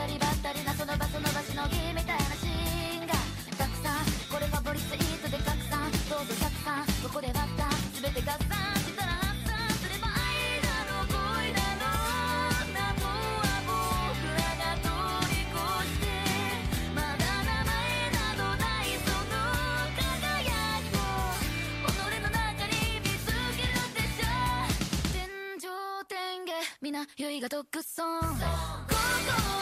たりばったりなその場その場しのぎみたいなシーンがたくさんこれがボリスイートで拡散どうぞ拡散ここで割った全て合算したら発散すれば愛だろう恋だろうなとは僕らが通り越してまだ名前などないその輝きを己の中に見つけるでしょう天上天下皆唯我独尊 go, go.